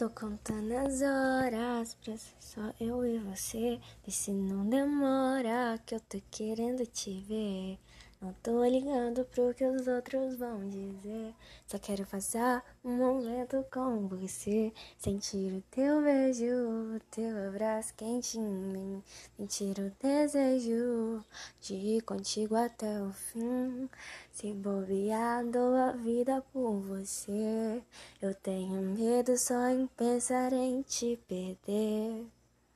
Tô contando as horas pra ser só eu e você. E se não demora, que eu tô querendo te ver. Não tô ligando pro que os outros vão dizer. Só quero passar um momento com você. Sentir o teu beijo, o teu abraço quentinho em mim. Sentir o desejo de ir contigo até o fim. Se bobear, dou a vida por você. Eu tenho medo só em pensar em te perder.